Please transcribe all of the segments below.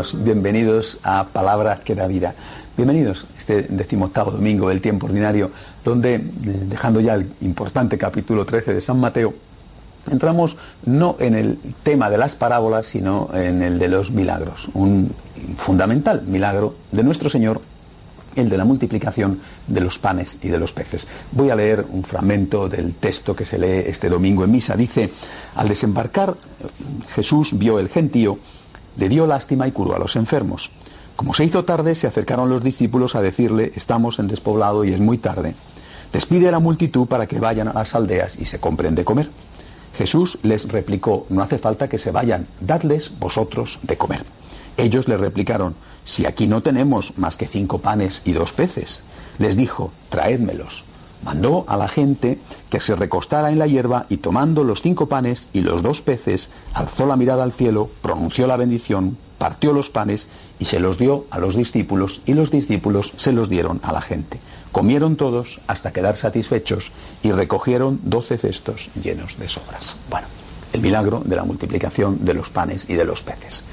Bienvenidos a Palabra que da vida. Bienvenidos este decimoctavo domingo del tiempo ordinario, donde, eh, dejando ya el importante capítulo 13 de San Mateo, entramos no en el tema de las parábolas, sino en el de los milagros. Un fundamental milagro de nuestro Señor el de la multiplicación de los panes y de los peces. Voy a leer un fragmento del texto que se lee este domingo en misa. Dice, al desembarcar Jesús vio el gentío, le dio lástima y curó a los enfermos. Como se hizo tarde, se acercaron los discípulos a decirle, estamos en despoblado y es muy tarde. Despide a la multitud para que vayan a las aldeas y se compren de comer. Jesús les replicó, no hace falta que se vayan, dadles vosotros de comer. Ellos le replicaron, si aquí no tenemos más que cinco panes y dos peces. Les dijo, traédmelos. Mandó a la gente que se recostara en la hierba y tomando los cinco panes y los dos peces, alzó la mirada al cielo, pronunció la bendición, partió los panes y se los dio a los discípulos y los discípulos se los dieron a la gente. Comieron todos hasta quedar satisfechos y recogieron doce cestos llenos de sobras. Bueno, el milagro de la multiplicación de los panes y de los peces.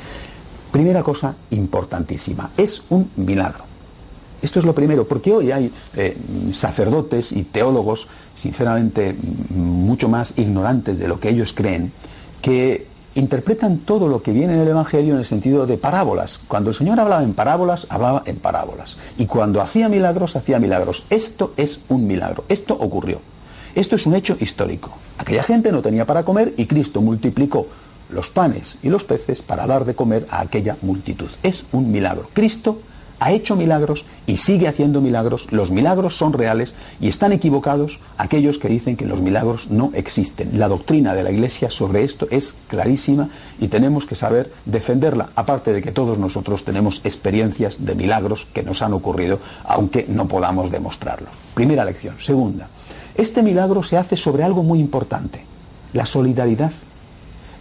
Primera cosa importantísima, es un milagro. Esto es lo primero, porque hoy hay eh, sacerdotes y teólogos, sinceramente, mucho más ignorantes de lo que ellos creen, que interpretan todo lo que viene en el Evangelio en el sentido de parábolas. Cuando el Señor hablaba en parábolas, hablaba en parábolas. Y cuando hacía milagros, hacía milagros. Esto es un milagro. Esto ocurrió. Esto es un hecho histórico. Aquella gente no tenía para comer y Cristo multiplicó los panes y los peces para dar de comer a aquella multitud. Es un milagro. Cristo ha hecho milagros y sigue haciendo milagros. Los milagros son reales y están equivocados aquellos que dicen que los milagros no existen. La doctrina de la Iglesia sobre esto es clarísima y tenemos que saber defenderla, aparte de que todos nosotros tenemos experiencias de milagros que nos han ocurrido, aunque no podamos demostrarlo. Primera lección. Segunda, este milagro se hace sobre algo muy importante, la solidaridad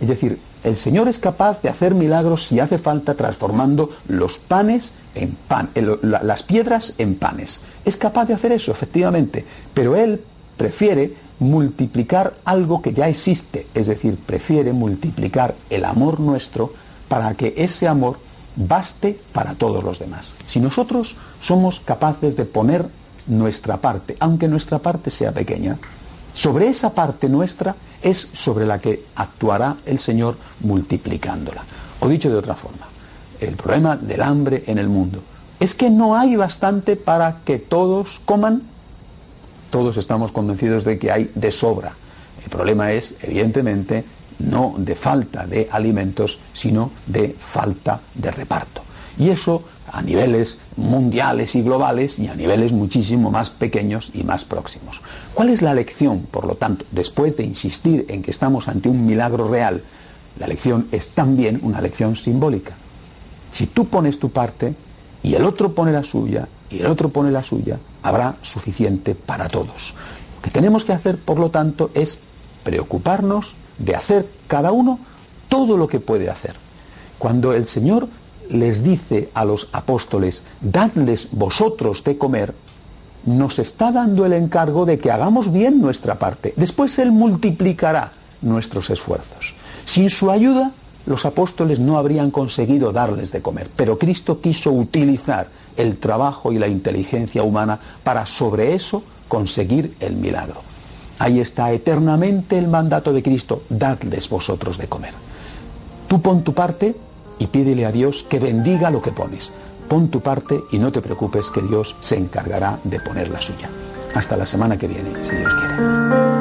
es decir, el Señor es capaz de hacer milagros si hace falta transformando los panes en pan, las piedras en panes. Es capaz de hacer eso, efectivamente, pero Él prefiere multiplicar algo que ya existe, es decir, prefiere multiplicar el amor nuestro para que ese amor baste para todos los demás. Si nosotros somos capaces de poner nuestra parte, aunque nuestra parte sea pequeña, sobre esa parte nuestra es sobre la que actuará el Señor multiplicándola. O dicho de otra forma, el problema del hambre en el mundo es que no hay bastante para que todos coman. Todos estamos convencidos de que hay de sobra. El problema es, evidentemente, no de falta de alimentos, sino de falta de reparto. Y eso a niveles mundiales y globales y a niveles muchísimo más pequeños y más próximos. ¿Cuál es la lección, por lo tanto, después de insistir en que estamos ante un milagro real? La lección es también una lección simbólica. Si tú pones tu parte y el otro pone la suya y el otro pone la suya, habrá suficiente para todos. Lo que tenemos que hacer, por lo tanto, es preocuparnos de hacer cada uno todo lo que puede hacer. Cuando el Señor les dice a los apóstoles, dadles vosotros de comer, nos está dando el encargo de que hagamos bien nuestra parte. Después Él multiplicará nuestros esfuerzos. Sin su ayuda, los apóstoles no habrían conseguido darles de comer, pero Cristo quiso utilizar el trabajo y la inteligencia humana para sobre eso conseguir el milagro. Ahí está eternamente el mandato de Cristo, dadles vosotros de comer. Tú pon tu parte y pídele a Dios que bendiga lo que pones. Pon tu parte y no te preocupes que Dios se encargará de poner la suya. Hasta la semana que viene, si Dios quiere.